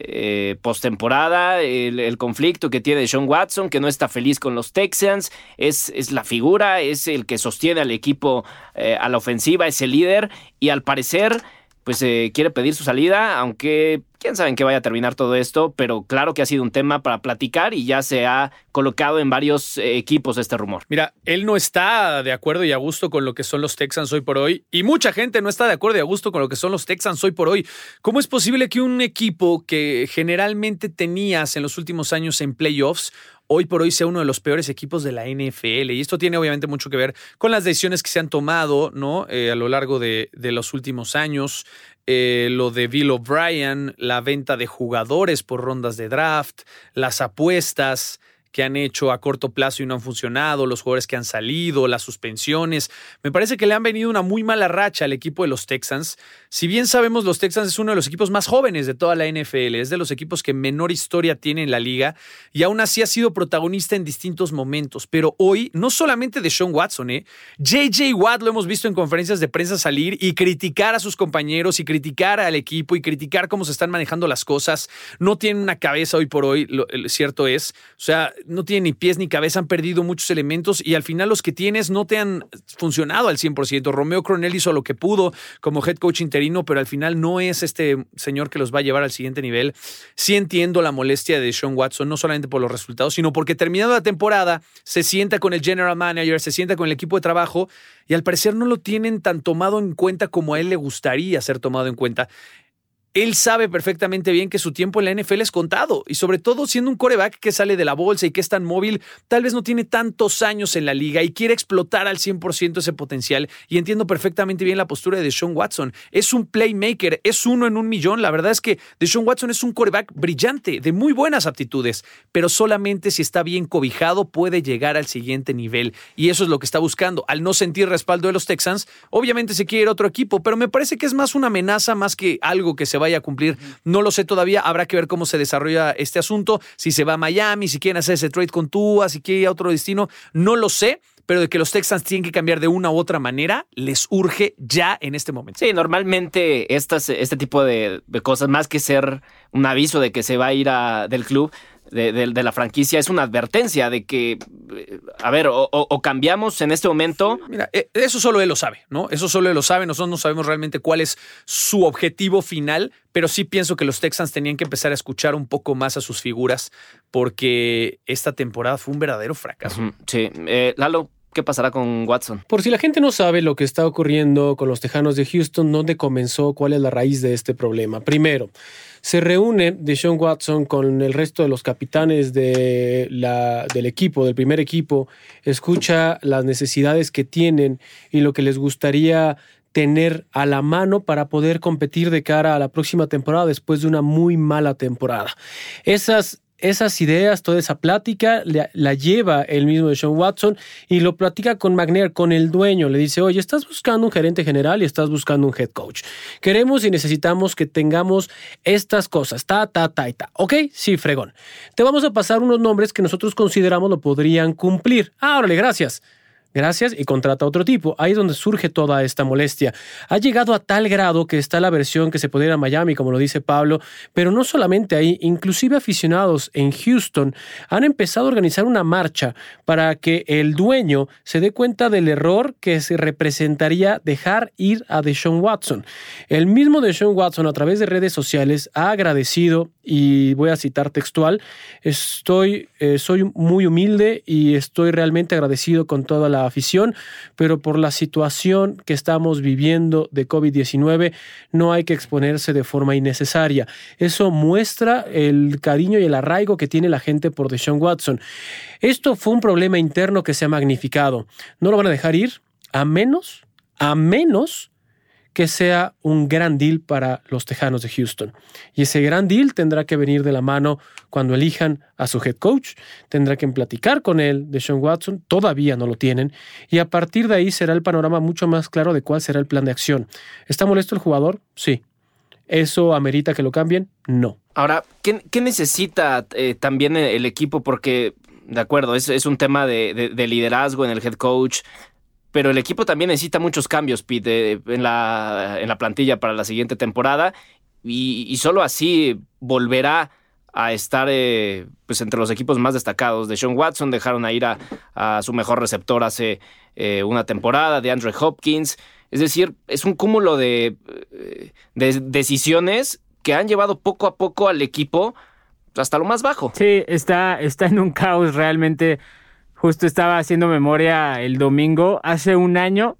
[SPEAKER 2] eh, postemporada, el, conflicto que tiene Deshaun Watson, que no está feliz con los Texans, es, es la figura, es el que sostiene al equipo eh, a la ofensiva, es el líder y al parecer pues eh, quiere pedir su salida, aunque quién sabe en qué vaya a terminar todo esto, pero claro que ha sido un tema para platicar y ya se ha colocado en varios eh, equipos este rumor.
[SPEAKER 3] Mira, él no está de acuerdo y a gusto con lo que son los Texans hoy por hoy. Y mucha gente no está de acuerdo y a gusto con lo que son los Texans hoy por hoy. ¿Cómo es posible que un equipo que generalmente tenías en los últimos años en playoffs hoy por hoy sea uno de los peores equipos de la NFL. Y esto tiene obviamente mucho que ver con las decisiones que se han tomado ¿no? Eh, a lo largo de, los últimos años. Eh, lo de Bill O'Brien, la venta de jugadores por rondas de draft, las apuestas que han hecho a corto plazo y no han funcionado, los jugadores que han salido, las suspensiones. Me parece que le han venido una muy mala racha al equipo de los Texans. Si bien sabemos, los Texans es uno de los equipos más jóvenes de toda la NFL, es de los equipos que menor historia tiene en la liga y aún así ha sido protagonista en distintos momentos. Pero hoy, no solamente de Sean Watson, ¿eh? JJ Watt lo hemos visto en conferencias de prensa salir y criticar a sus compañeros y criticar al equipo y criticar cómo se están manejando las cosas. No tienen una cabeza hoy por hoy, lo, lo cierto es. O sea, no tienen ni pies ni cabeza, han perdido muchos elementos y al final los que tienes no te han funcionado al 100%. Romeo Cronel hizo lo que pudo como head coach interino, pero al final no es este señor que los va a llevar al siguiente nivel. Sí entiendo la molestia de Sean Watson, no solamente por los resultados, sino porque terminando la temporada se sienta con el general manager, se sienta con el equipo de trabajo y al parecer no lo tienen tan tomado en cuenta como a él le gustaría ser tomado en cuenta él sabe perfectamente bien que su tiempo en la NFL es contado y sobre todo siendo un coreback que sale de la bolsa y que es tan móvil, tal vez no tiene tantos años en la liga y quiere explotar al 100% ese potencial y entiendo perfectamente bien la postura de Deshaun Watson. Es un playmaker, es uno en un millón. La verdad es que Deshaun Watson es un coreback brillante, de muy buenas aptitudes, pero solamente si está bien cobijado puede llegar al siguiente nivel y eso es lo que está buscando. Al no sentir respaldo de los Texans, obviamente se quiere otro equipo, pero me parece que es más una amenaza más que algo que se vaya a cumplir. No lo sé todavía, habrá que ver cómo se desarrolla este asunto, si se va a Miami, si quieren hacer ese trade con Tua, si quiere ir a otro destino, no lo sé pero de que los Texans tienen que cambiar de una u otra manera, les urge ya en este momento.
[SPEAKER 2] Sí, normalmente estas, este tipo de, cosas, más que ser un aviso de que se va a ir a, del club, de, la franquicia es una advertencia de que, a ver, o, cambiamos en este momento.
[SPEAKER 3] Mira, eh, eso solo él lo sabe, ¿no? Eso solo él lo sabe. Nosotros no sabemos realmente cuál es su objetivo final, pero sí pienso que los Texans tenían que empezar a escuchar un poco más a sus figuras porque esta temporada fue un verdadero fracaso.
[SPEAKER 2] Sí, eh, Lalo, ¿Qué pasará con Watson?
[SPEAKER 4] Por si la gente no sabe lo que está ocurriendo con los Tejanos de Houston, ¿dónde comenzó? ¿Cuál es la raíz de este problema? Primero, se reúne Deshaun Watson con el resto de los capitanes del equipo, del primer equipo, escucha las necesidades que tienen y lo que les gustaría tener a la mano para poder competir de cara a la próxima temporada después de una muy mala temporada. Esas esas ideas, toda esa plática la, lleva el mismo de Sean Watson y lo platica con McNair, con el dueño. Le dice, oye, estás buscando un gerente general y estás buscando un head coach. Queremos y necesitamos que tengamos estas cosas, ta, ta, ta y ta. ¿Ok? Sí, fregón. Te vamos a pasar unos nombres que nosotros consideramos lo podrían cumplir. Ah, gracias. Gracias y contrata a otro tipo. Ahí es donde surge toda esta molestia. Ha llegado a tal grado que está la versión que se ir a Miami, como lo dice Pablo, pero no solamente ahí, inclusive aficionados en Houston han empezado a organizar una marcha para que el dueño se dé cuenta del error que se representaría dejar ir a Deshaun Watson. El mismo Deshaun Watson a través de redes sociales ha agradecido y voy a citar textual, estoy, eh, soy muy humilde y estoy realmente agradecido con toda la afición, pero por la situación que estamos viviendo de COVID-19 no hay que exponerse de forma innecesaria. Eso muestra el cariño y el arraigo que tiene la gente por Deshaun Watson. Esto fue un problema interno que se ha magnificado. No lo van a dejar ir a menos, a menos que sea un gran deal para los Tejanos de Houston. Y ese gran deal tendrá que venir de la mano cuando elijan a su head coach, tendrá que platicar con él de Sean Watson, todavía no lo tienen, y a partir de ahí será el panorama mucho más claro de cuál será el plan de acción. ¿Está molesto el jugador? Sí. ¿Eso amerita que lo cambien? No.
[SPEAKER 2] Ahora, ¿qué, necesita eh, también el equipo? Porque, de acuerdo, es, es un tema de, de liderazgo en el head coach, pero el equipo también necesita muchos cambios, Pete, en la, en la plantilla para la siguiente temporada y, solo así volverá a estar eh, pues entre los equipos más destacados. De Sean Watson dejaron a ir a, su mejor receptor hace eh, una temporada, de Andre Hopkins. Es decir, es un cúmulo de, eh, de decisiones que han llevado poco a poco al equipo hasta lo más bajo.
[SPEAKER 5] Sí, está, está en un caos realmente Justo estaba haciendo memoria el domingo. Hace un año,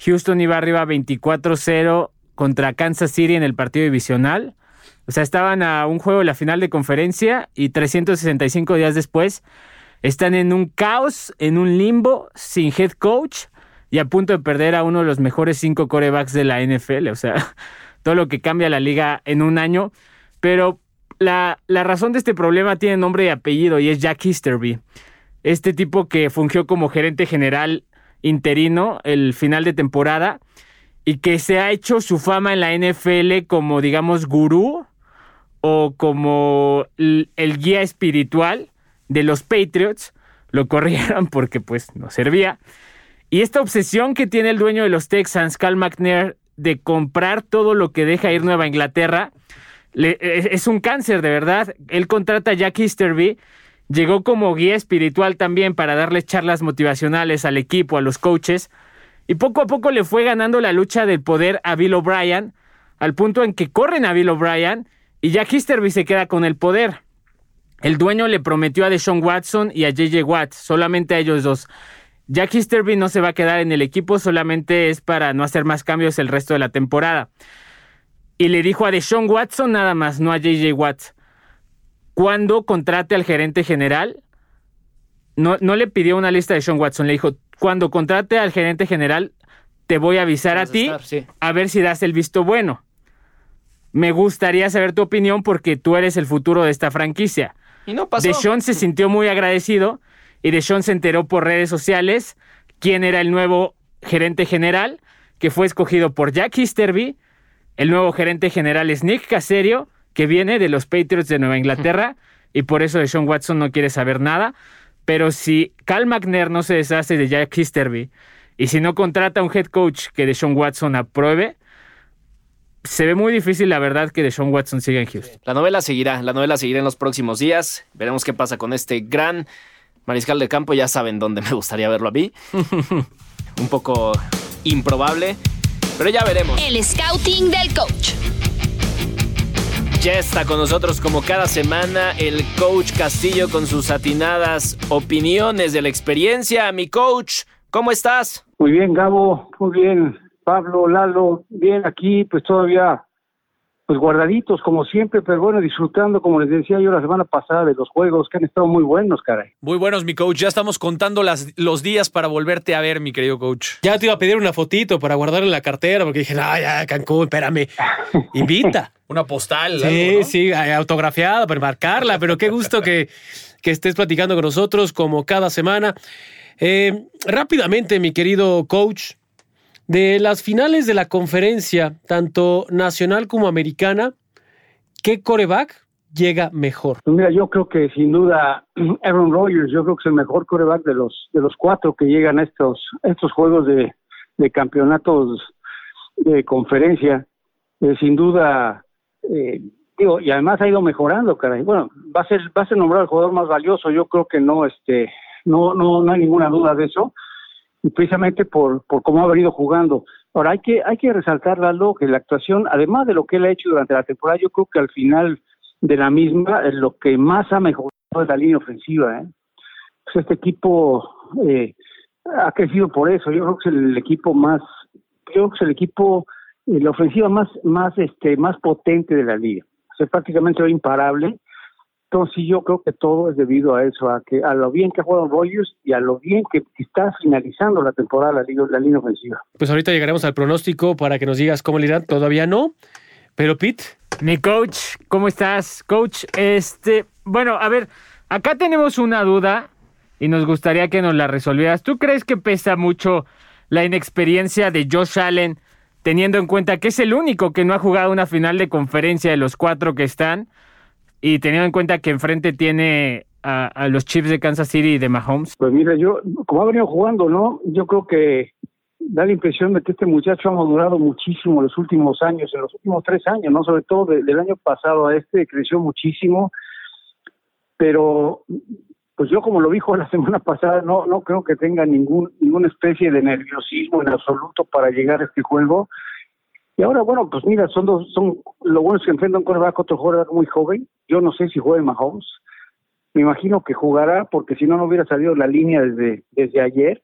[SPEAKER 5] Houston iba arriba 24-0 contra Kansas City en el partido divisional. O sea, estaban a un juego de la final de conferencia y 365 días después están en un caos, en un limbo, sin head coach y a punto de perder a uno de los mejores cinco corebacks de la NFL. O sea, <laughs> todo lo que cambia la liga en un año. Pero la, la razón de este problema tiene nombre y apellido y es Jack Easterby este tipo que fungió como gerente general interino el final de temporada y que se ha hecho su fama en la NFL como, digamos, gurú o como el, guía espiritual de los Patriots. Lo <laughs> corrieron porque pues no servía. Y esta obsesión que tiene el dueño de los Texans, Cal McNair, de comprar todo lo que deja ir Nueva Inglaterra, es, un cáncer de verdad. Él contrata a Jack Easterby Llegó como guía espiritual también para darles charlas motivacionales al equipo, a los coaches, y poco a poco le fue ganando la lucha del poder a Bill O'Brien, al punto en que corren a Bill O'Brien y Jack Easterby se queda con el poder. El dueño le prometió a Deshaun Watson y a JJ Watt, solamente a ellos dos. Jack Easterby no se va a quedar en el equipo, solamente es para no hacer más cambios el resto de la temporada. y le dijo a Deshaun Watson nada más, no a JJ Watts, cuando contrate al gerente general, no, no le pidió una lista de Deshaun Watson, le dijo, cuando contrate al gerente general, te voy a avisar a ti
[SPEAKER 2] estar, sí.
[SPEAKER 5] a ver si das el visto bueno. Me gustaría saber tu opinión porque tú eres el futuro de esta franquicia.
[SPEAKER 2] Y no pasó.
[SPEAKER 5] Deshaun se sintió muy agradecido y Deshaun se enteró por redes sociales quién era el nuevo gerente general, que fue escogido por Jack Histerby. El nuevo gerente general es Nick Caserio, que viene de los Patriots de Nueva Inglaterra, y por eso Deshaun Watson no quiere saber nada. Pero si Cal McNair no se deshace de Jack Histerby y si no contrata a un head coach que Deshaun Watson apruebe, se ve muy difícil, la verdad, que Deshaun Watson siga en Houston.
[SPEAKER 2] La novela seguirá, la novela seguirá en los próximos días. Veremos qué pasa con este gran mariscal de campo. Ya saben dónde me gustaría verlo a mí. <laughs> Un poco improbable, pero ya veremos.
[SPEAKER 6] El scouting del coach.
[SPEAKER 2] Ya está con nosotros como cada semana el coach Castillo con sus atinadas opiniones de la experiencia. Mi coach, ¿cómo estás?
[SPEAKER 7] Muy bien, Gabo, muy bien, Pablo, Lalo, bien aquí, pues todavía, pues guardaditos como siempre, pero bueno, disfrutando, como les decía yo la semana pasada, de los juegos que han estado muy buenos, caray.
[SPEAKER 3] Muy buenos, mi coach. Ya estamos contando las, los días para volverte a ver, mi querido coach.
[SPEAKER 4] Ya te iba a pedir una fotito para guardar en la cartera, porque dije, no, ya, Cancún, espérame. <laughs> Invita.
[SPEAKER 3] Una postal.
[SPEAKER 4] Sí,
[SPEAKER 3] algo, ¿no?
[SPEAKER 4] sí, autografiada para marcarla, pero qué gusto que, que estés platicando con nosotros como cada semana. Eh, rápidamente, mi querido coach, de las finales de la conferencia, tanto nacional como americana, ¿qué coreback llega mejor?
[SPEAKER 7] Pues mira, yo creo que sin duda <clears throat> Aaron Rodgers, yo creo que es el mejor coreback de los de los cuatro que llegan a estos estos juegos de, de campeonatos de conferencia. Eh, sin duda, eh, digo, y además ha ido mejorando, caray. Bueno, va a ser va a ser nombrado el jugador más valioso. Yo creo que no, este, no, no, no hay ninguna duda de eso. Precisamente por, por cómo ha venido jugando. Ahora hay que hay que resaltar Lalo que la actuación, además de lo que él ha hecho durante la temporada, yo creo que al final de la misma, eh, lo que más ha mejorado es la línea ofensiva. ¿eh? Pues este equipo eh, ha crecido por eso. Yo creo que es el equipo más, yo creo que es el equipo, eh, la ofensiva más, más, este, más potente de la liga. O sea, prácticamente imparable. Entonces sí, yo creo que todo es debido a eso, a que a lo bien que ha jugado Rogers y a lo bien que está finalizando la temporada la, la línea ofensiva.
[SPEAKER 4] Pues ahorita llegaremos al pronóstico para que nos digas cómo le irán. Todavía no, pero Pete,
[SPEAKER 5] Mi coach, ¿cómo estás? Coach, este, bueno, a ver, acá tenemos una duda y nos gustaría que nos la resolvieras. ¿Tú crees que pesa mucho la inexperiencia de Josh Allen, teniendo en cuenta que es el único que no ha jugado una final de conferencia de los cuatro que están? Y teniendo en cuenta que enfrente tiene a, a los Chiefs de Kansas City y de Mahomes.
[SPEAKER 7] Pues mira, yo, como ha venido jugando, ¿no? Yo creo que da la impresión de que este muchacho ha madurado muchísimo en los últimos años, en los últimos tres años, ¿no? Sobre todo de- del año pasado a este, creció muchísimo. Pero, pues yo como lo dijo la semana pasada, no, no creo que tenga ningún, ninguna especie de nerviosismo en absoluto para llegar a este juego. Y ahora, bueno, pues mira, son dos, son, lo bueno es que enfrenta un quarterback otro quarterback muy joven. Yo no sé si juegue Mahomes. Me imagino que jugará porque si no, no hubiera salido la línea desde, desde ayer.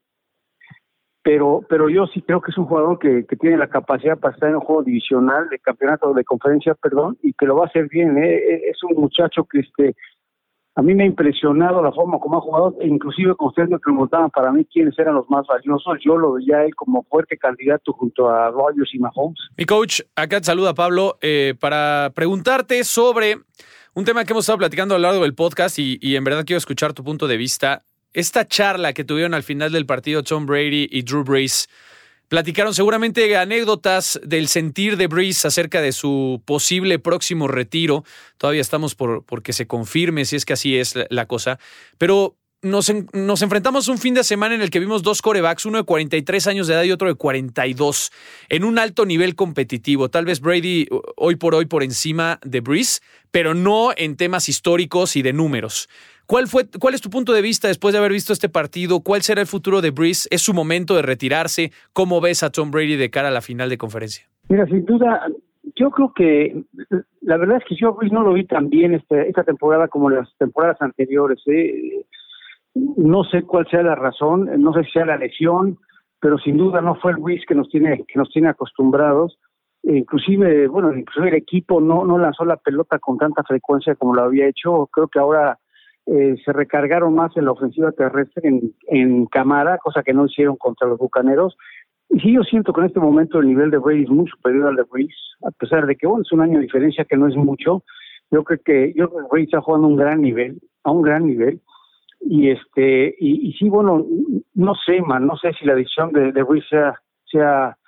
[SPEAKER 7] Pero, pero yo sí creo que es un jugador que, que tiene la capacidad para estar en un juego divisional, de campeonato, de conferencia, perdón, y que lo va a hacer bien. ¿eh? Es un muchacho que este, a mí me ha impresionado la forma como ha jugado, e inclusive con ustedes me preguntaban para mí quiénes eran los más valiosos. Yo lo veía él como fuerte candidato junto a Rodgers y Mahomes.
[SPEAKER 3] Mi coach, acá te saluda Pablo eh, para preguntarte sobre un tema que hemos estado platicando a lo largo del podcast y, y en verdad quiero escuchar tu punto de vista. Esta charla que tuvieron al final del partido Tom Brady y Drew Brees, platicaron seguramente anécdotas del sentir de Brees acerca de su posible próximo retiro. Todavía estamos por, por que se confirme si es que así es la cosa. Pero nos, en- nos enfrentamos un fin de semana en el que vimos dos corebacks, uno de 43 años de edad y otro de 42, en un alto nivel competitivo. Tal vez Brady hoy por hoy por encima de Brees, pero no en temas históricos y de números. ¿Cuál, fue, ¿Cuál es tu punto de vista después de haber visto este partido? ¿Cuál será el futuro de Brees? ¿Es su momento de retirarse? ¿Cómo ves a Tom Brady de cara a la final de conferencia?
[SPEAKER 7] Mira, sin duda, yo creo que la verdad es que yo Ruiz no lo vi tan bien este, esta temporada como las temporadas anteriores. ¿eh? No sé cuál sea la razón, no sé si sea la lesión, pero sin duda no fue el Ruiz que nos tiene que nos tiene acostumbrados. inclusive, bueno, inclusive el equipo no, no lanzó la pelota con tanta frecuencia como lo había hecho. Creo que ahora eh, se recargaron más en la ofensiva terrestre en, en Camara, cosa que no hicieron contra los Bucaneros. Y sí, yo siento que en este momento el nivel de Brady es muy superior al de Breeze, a pesar de que, bueno, es un año de diferencia que no es mucho. Yo creo que, yo creo está jugando a un gran nivel, a un gran nivel. Y este, y, sí, bueno, no sé, man, no sé si la decisión de, de Breeze sea, sea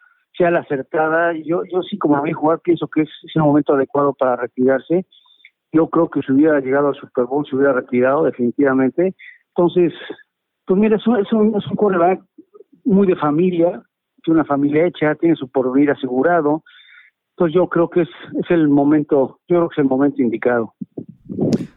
[SPEAKER 7] sea la acertada. Yo, yo sí, como a mí jugar, pienso que es, es el momento adecuado para retirarse. Yo creo que si hubiera llegado al Super Bowl, se hubiera retirado definitivamente. Entonces, pues mira, es un, es un, es un quarterback muy de familia, tiene una familia hecha, tiene su porvenir asegurado. Entonces yo creo que es, es el momento, yo creo que es el momento indicado.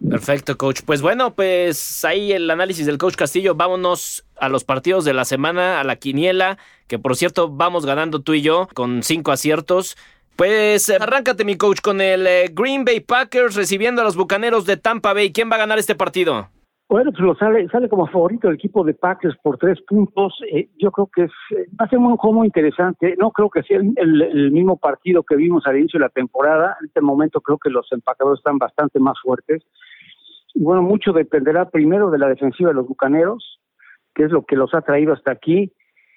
[SPEAKER 2] Perfecto, coach. Pues bueno, pues ahí el análisis del coach Castillo. Vámonos a los partidos de la semana, a la quiniela, que por cierto vamos ganando tú y yo con cinco aciertos. Pues arráncate, mi coach, con el eh, Green Bay Packers recibiendo a los Bucaneros de Tampa Bay. ¿Quién va a ganar este partido?
[SPEAKER 7] Bueno, pues lo sale, sale como favorito el equipo de Packers por tres puntos. Eh, yo creo que es, eh, va a ser un juego muy interesante. No creo que sea el, mismo partido que vimos al inicio de la temporada. En este momento creo que los empacadores están bastante más fuertes. Y bueno, mucho dependerá primero de la defensiva de los Bucaneros, que es lo que los ha traído hasta aquí.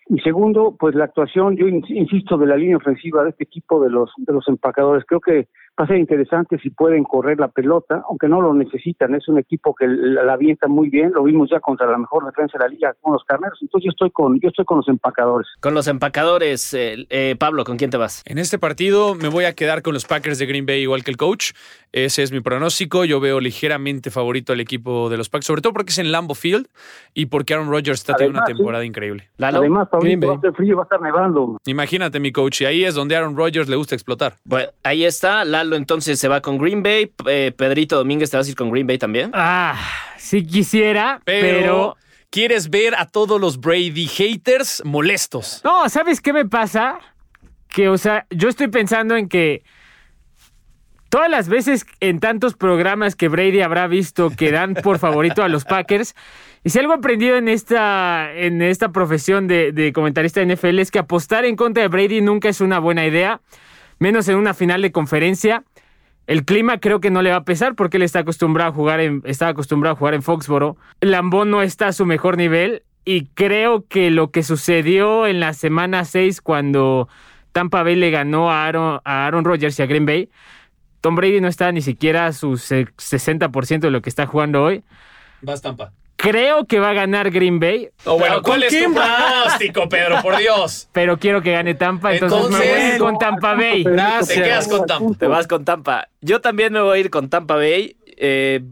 [SPEAKER 7] Y segundo, pues la actuación, yo insisto, de la línea ofensiva de este equipo de los de los empacadores. Creo que va a ser interesante si pueden correr la pelota, aunque no lo necesitan. Es un equipo que la, la avienta muy bien. Lo vimos ya contra la mejor defensa de la liga con los carneros. Entonces yo estoy con yo estoy con los empacadores.
[SPEAKER 2] Con los empacadores, eh, eh, Pablo, ¿con quién te vas?
[SPEAKER 3] En este partido me voy a quedar con los Packers de Green Bay igual que el coach. Ese es mi pronóstico. Yo veo ligeramente favorito al equipo de los Packers, sobre todo porque es en Lambo Field y porque Aaron Rodgers está teniendo una temporada sí. increíble.
[SPEAKER 7] ¿Lalo? Además, Pablito, va a frío, va a estar nevando.
[SPEAKER 3] Imagínate, mi coach, y ahí es donde Aaron Rodgers le gusta explotar.
[SPEAKER 2] Bueno, ahí está. Lalo entonces se va con Green Bay. Eh, Pedrito Domínguez, ¿te vas a ir con Green Bay también?
[SPEAKER 5] Ah, si quisiera, pero... pero...
[SPEAKER 3] ¿Quieres ver a todos los Brady haters molestos?
[SPEAKER 5] No, ¿sabes qué me pasa? Que, o sea, yo estoy pensando en que todas las veces en tantos programas que Brady habrá visto que dan por favorito a los Packers, y si algo he aprendido en esta, en esta profesión de, de comentarista de NFL es que apostar en contra de Brady nunca es una buena idea, menos en una final de conferencia. El clima creo que no le va a pesar porque él está acostumbrado a jugar en, está acostumbrado a jugar en Foxboro. Lambón no está a su mejor nivel y creo que lo que sucedió en la semana 6 cuando Tampa Bay le ganó a Aaron, a Aaron Rodgers y a Green Bay, Tom Brady no está ni siquiera a su 60% de lo que está jugando hoy.
[SPEAKER 3] Vas Tampa.
[SPEAKER 5] Creo que va a ganar Green Bay.
[SPEAKER 3] Oh, bueno, ¿cuál es tu pronóstico, Pedro? Por Dios. <laughs>
[SPEAKER 5] Pero quiero que gane Tampa, entonces, entonces me voy con Tampa Bay.
[SPEAKER 3] Gracias. Te quedas con Tampa.
[SPEAKER 2] Te vas con Tampa. Yo también me voy a ir con Tampa Bay. Eh,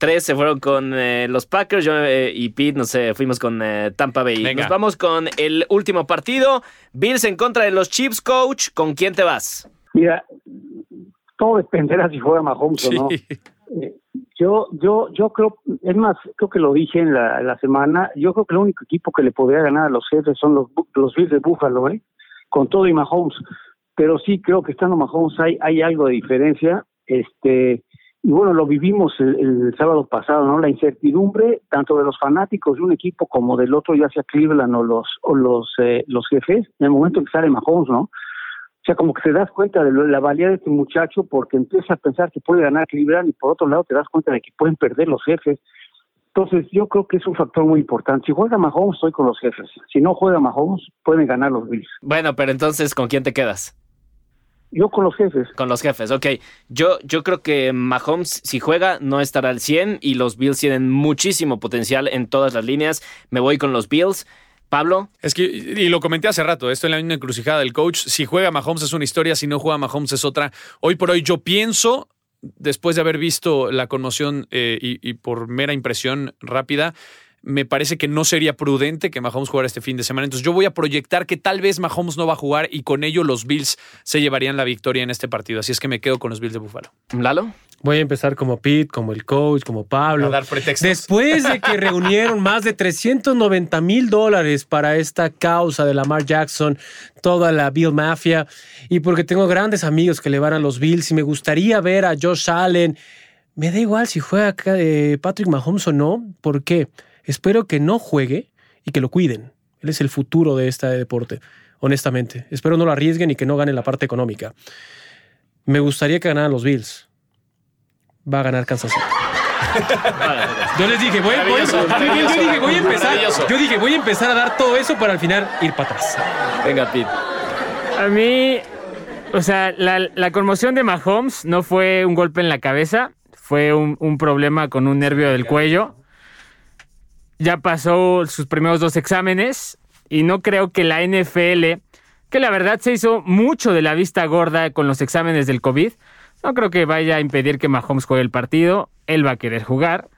[SPEAKER 2] tres se fueron con eh, los Packers. Yo eh, y Pete, no sé, fuimos con eh, Tampa Bay. Venga. Nos vamos con el último partido. Bills en contra de los Chiefs, coach. ¿Con quién te vas?
[SPEAKER 7] Mira, todo dependerá si juega Mahomes sí. o no. Yo, yo, yo creo, es más, creo que lo dije en la, en semana, yo creo que el único equipo que le podría ganar a los jefes son los, los Bills de Buffalo, ¿eh? Con todo y Mahomes. Pero sí creo que estando Mahomes hay, hay algo de diferencia. Este, y bueno, lo vivimos el, sábado pasado, ¿no? La incertidumbre tanto de los fanáticos de un equipo como del otro, ya sea Cleveland o los, o los, eh, los jefes, en el momento que sale Mahomes, ¿no? O sea, como que te das cuenta de la valía de este muchacho porque empiezas a pensar que puede ganar Cleveland y por otro lado te das cuenta de que pueden perder los jefes. Entonces yo creo que es un factor muy importante. Si juega Mahomes, estoy con los jefes. Si no juega Mahomes, pueden ganar los Bills.
[SPEAKER 2] Bueno, pero entonces, ¿con quién te quedas?
[SPEAKER 7] Yo con los jefes.
[SPEAKER 2] Con los jefes, ok. Yo, yo creo que Mahomes, si juega, no estará al 100 y los Bills tienen muchísimo potencial en todas las líneas. Me voy con los Bills. Pablo.
[SPEAKER 3] Es que, y lo comenté hace rato, esto en la misma encrucijada del coach. Si juega Mahomes es una historia, si no juega Mahomes es otra. Hoy por hoy yo pienso, después de haber visto la conmoción eh, y, y por mera impresión rápida, me parece que no sería prudente que Mahomes jugara este fin de semana. Entonces yo voy a proyectar que tal vez Mahomes no va a jugar y con ello los Bills se llevarían la victoria en este partido. Así es que me quedo con los Bills de Buffalo.
[SPEAKER 2] ¿Lalo?
[SPEAKER 4] Voy a empezar como Pete, como el coach, como Pablo.
[SPEAKER 3] A dar pretextos.
[SPEAKER 4] Después de que <laughs> reunieron más de 390 mil dólares para esta causa de Lamar Jackson, toda la Bill Mafia, y porque tengo grandes amigos que le van a los Bills y me gustaría ver a Josh Allen, me da igual si juega eh, Patrick Mahomes o no. ¿Por qué? Espero que no juegue y que lo cuiden. Él es el futuro de este deporte. honestamente. Espero no lo arriesguen y que no gane la parte económica. Me gustaría que ganaran los Bills. Va a ganar Kansas City. <laughs> Yo les dije, voy, voy- yo- dije, voy a empezar. Yo dije, voy a empezar a dar todo eso para al final ir para atrás.
[SPEAKER 2] Venga, Pete.
[SPEAKER 5] A mí, o sea, la, la conmoción de Mahomes no fue un golpe en la cabeza, fue un, un problema con un nervio del cuello. Ya pasó sus primeros dos exámenes y no creo que la NFL, que la verdad se hizo mucho de la vista gorda con los exámenes del COVID, no creo que vaya a impedir que Mahomes juegue el partido. Él va a querer jugar.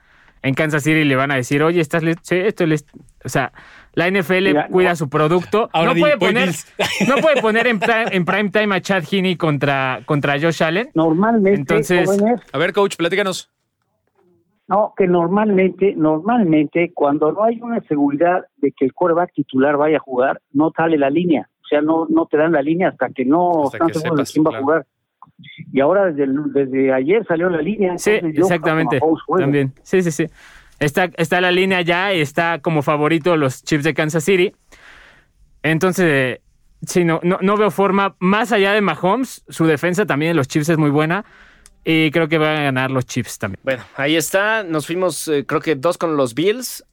[SPEAKER 5] En Kansas City le van a decir, oye, estás listo. Sí, estoy listo. O sea, la NFL
[SPEAKER 7] Mira,
[SPEAKER 5] cuida
[SPEAKER 7] no.
[SPEAKER 5] su producto. <laughs>
[SPEAKER 4] Ahora
[SPEAKER 5] no,
[SPEAKER 4] di,
[SPEAKER 5] puede poner, <laughs> no puede poner en prime, en prime time a Chad Heaney contra, contra Josh Allen.
[SPEAKER 7] Normalmente,
[SPEAKER 5] Entonces-
[SPEAKER 7] jóvenes,
[SPEAKER 3] A ver, coach, platícanos.
[SPEAKER 7] No, que normalmente, normalmente, cuando no hay una seguridad de que el quarterback titular vaya a jugar, no sale la línea. O sea, no, no te dan la línea hasta que no
[SPEAKER 3] Hasta
[SPEAKER 7] están
[SPEAKER 3] que
[SPEAKER 7] seguros
[SPEAKER 3] sepas,
[SPEAKER 7] de quién va a jugar. Y ahora desde, el- desde ayer salió la línea.
[SPEAKER 5] Sí, exactamente. También. Sí, sí, sí. Está, está la línea ya y está como favorito los Chiefs de Kansas City. Entonces, eh, sí, no, no, no veo forma. Más allá de Mahomes, su defensa también de los Chiefs es muy buena. Y creo que van a ganar los Chiefs también.
[SPEAKER 2] Bueno, ahí está. Nos fuimos, eh, creo que dos con los Bills.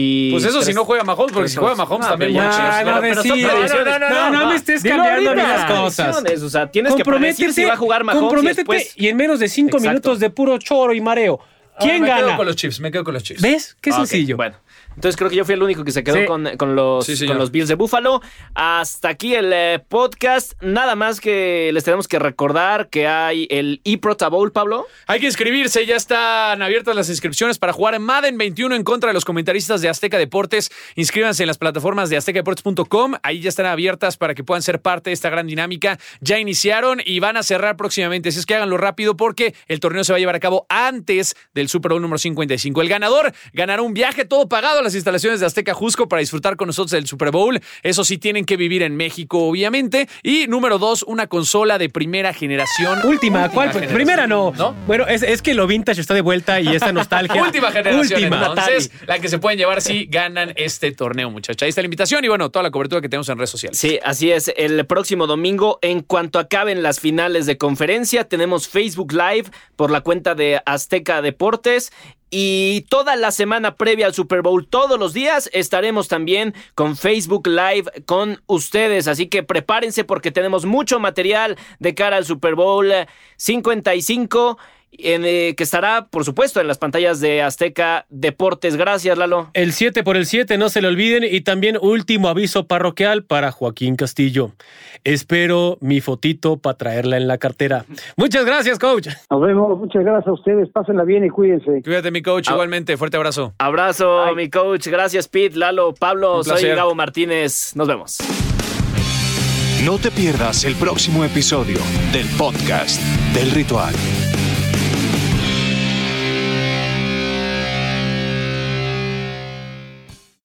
[SPEAKER 2] Y
[SPEAKER 3] Pues eso si
[SPEAKER 2] tres-
[SPEAKER 3] no juega Mahomes, porque si juega. Mahomes
[SPEAKER 2] No,
[SPEAKER 3] también.
[SPEAKER 2] ya, chicos,
[SPEAKER 4] no,
[SPEAKER 2] pero- pero son
[SPEAKER 4] decidas.
[SPEAKER 2] predicciones.
[SPEAKER 4] No, no me estés cambiando las cosas.
[SPEAKER 2] O sea, tienes que predecir si va a jugar Mahomes y después...
[SPEAKER 4] y en menos de cinco
[SPEAKER 2] Exacto.
[SPEAKER 4] minutos de puro choro y mareo. ¿Quién
[SPEAKER 3] me
[SPEAKER 4] gana?
[SPEAKER 3] quedo con los Chiefs, me quedo con los Chiefs.
[SPEAKER 4] ¿Ves? Qué
[SPEAKER 2] Ah, ok,
[SPEAKER 4] sencillo.
[SPEAKER 2] Bueno, entonces creo que yo fui el único que se quedó
[SPEAKER 5] Sí.
[SPEAKER 2] con, con los,
[SPEAKER 3] Sí,
[SPEAKER 2] con los Bills de Buffalo. Hasta aquí el eh, podcast. Nada más que les tenemos que recordar que hay el eProta Bowl, Pablo.
[SPEAKER 3] Hay que inscribirse, ya están abiertas las inscripciones para jugar en Madden 21 en contra de los comentaristas de Azteca Deportes. Inscríbanse en las plataformas de aztecadeportes.com, ahí ya están abiertas para que puedan ser parte de esta gran dinámica. Ya iniciaron y van a cerrar próximamente, así es que háganlo rápido porque el torneo se va a llevar a cabo antes del Super Bowl número 55. El ganador ganará un viaje todo pagado a las instalaciones de Azteca Jusco para disfrutar con nosotros del Super Bowl. Eso sí, tienen que vivir en México, obviamente. Y número dos, una consola de primera generación.
[SPEAKER 4] Última, ¿cuál?
[SPEAKER 3] generación.
[SPEAKER 4] Primera no.
[SPEAKER 3] ¿No?
[SPEAKER 4] Bueno, es, es que lo vintage está de vuelta y esa nostalgia. <laughs>
[SPEAKER 3] Última generación,
[SPEAKER 4] Última.
[SPEAKER 3] entonces, la que se pueden llevar si ganan este torneo, muchachos. Ahí está la invitación y bueno, toda la cobertura que tenemos en redes sociales.
[SPEAKER 2] Sí, así es. El próximo domingo, en cuanto acaben las finales de conferencia, tenemos Facebook Live por la cuenta de Azteca Deportes. Y toda la semana previa al Super Bowl, todos los días, estaremos también con Facebook Live con ustedes. Así que prepárense porque tenemos mucho material de cara al Super Bowl 55, en, eh, que estará, por supuesto, en las pantallas de Azteca Deportes. Gracias, Lalo.
[SPEAKER 4] El 7 por el 7, no se le olviden. Y también último aviso parroquial para Joaquín Castillo. Espero mi fotito para traerla en la cartera. Muchas gracias, coach.
[SPEAKER 7] Nos vemos. Muchas gracias a ustedes. Pásenla bien y cuídense.
[SPEAKER 3] Cuídate, mi coach,
[SPEAKER 2] Ah.
[SPEAKER 3] igualmente. Fuerte abrazo.
[SPEAKER 2] Abrazo, mi coach. Gracias, Pete, Lalo, Pablo. Soy. Gabo Martínez. Nos vemos.
[SPEAKER 1] No te pierdas el próximo episodio del podcast del ritual.